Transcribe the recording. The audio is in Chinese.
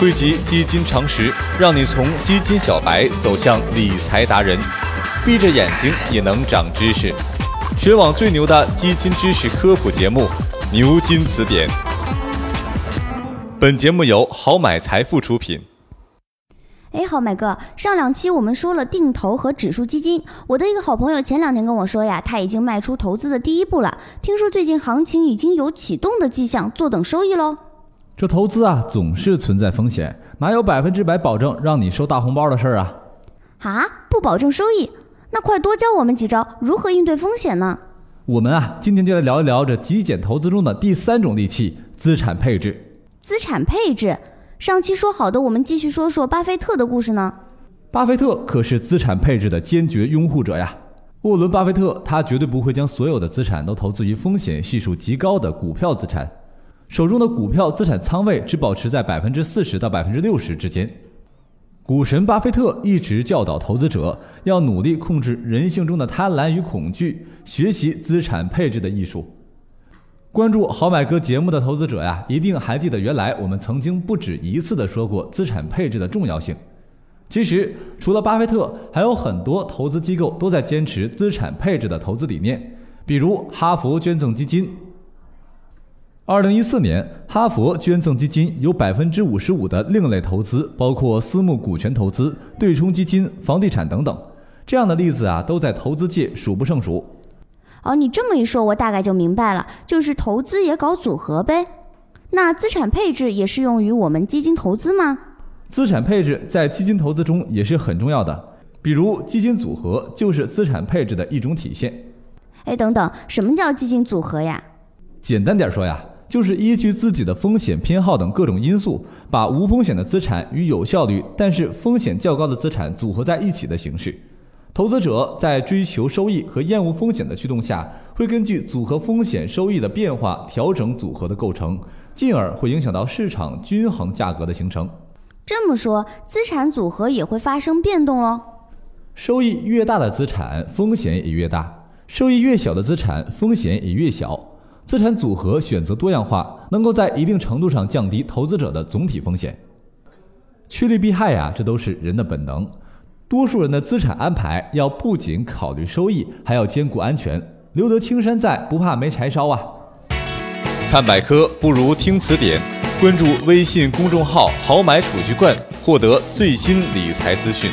汇集基金常识，让你从基金小白走向理财达人，闭着眼睛也能长知识。全网最牛的基金知识科普节目《牛津词典》。本节目由好买财富出品。哎，好买哥，上两期我们说了定投和指数基金，我的一个好朋友前两天跟我说呀，他已经迈出投资的第一步了，听说最近行情已经有启动的迹象，坐等收益喽。这投资啊，总是存在风险，哪有百分之百保证让你收大红包的事儿啊？啊，不保证收益？那快多教我们几招，如何应对风险呢？我们啊，今天就来聊一聊这极简投资中的第三种利器——资产配置。资产配置？上期说好的，我们继续说说巴菲特的故事呢。巴菲特可是资产配置的坚决拥护者呀。沃伦·巴菲特他绝对不会将所有的资产都投资于风险系数极高的股票资产。手中的股票资产仓位只保持在百分之四十到百分之六十之间。股神巴菲特一直教导投资者要努力控制人性中的贪婪与恐惧，学习资产配置的艺术。关注好买哥节目的投资者呀，一定还记得原来我们曾经不止一次的说过资产配置的重要性。其实，除了巴菲特，还有很多投资机构都在坚持资产配置的投资理念，比如哈佛捐赠基金。二零一四年，哈佛捐赠基金有百分之五十五的另类投资，包括私募股权投资、对冲基金、房地产等等。这样的例子啊，都在投资界数不胜数。哦，你这么一说，我大概就明白了，就是投资也搞组合呗。那资产配置也适用于我们基金投资吗？资产配置在基金投资中也是很重要的，比如基金组合就是资产配置的一种体现。哎，等等，什么叫基金组合呀？简单点说呀。就是依据自己的风险偏好等各种因素，把无风险的资产与有效率但是风险较高的资产组合在一起的形式。投资者在追求收益和厌恶风险的驱动下，会根据组合风险收益的变化调整组合的构成，进而会影响到市场均衡价格的形成。这么说，资产组合也会发生变动喽？收益越大的资产，风险也越大；收益越小的资产，风险也越小。资产组合选择多样化，能够在一定程度上降低投资者的总体风险。趋利避害呀，这都是人的本能。多数人的资产安排要不仅考虑收益，还要兼顾安全，留得青山在，不怕没柴烧啊。看百科不如听词典，关注微信公众号“好买储蓄罐”，获得最新理财资讯。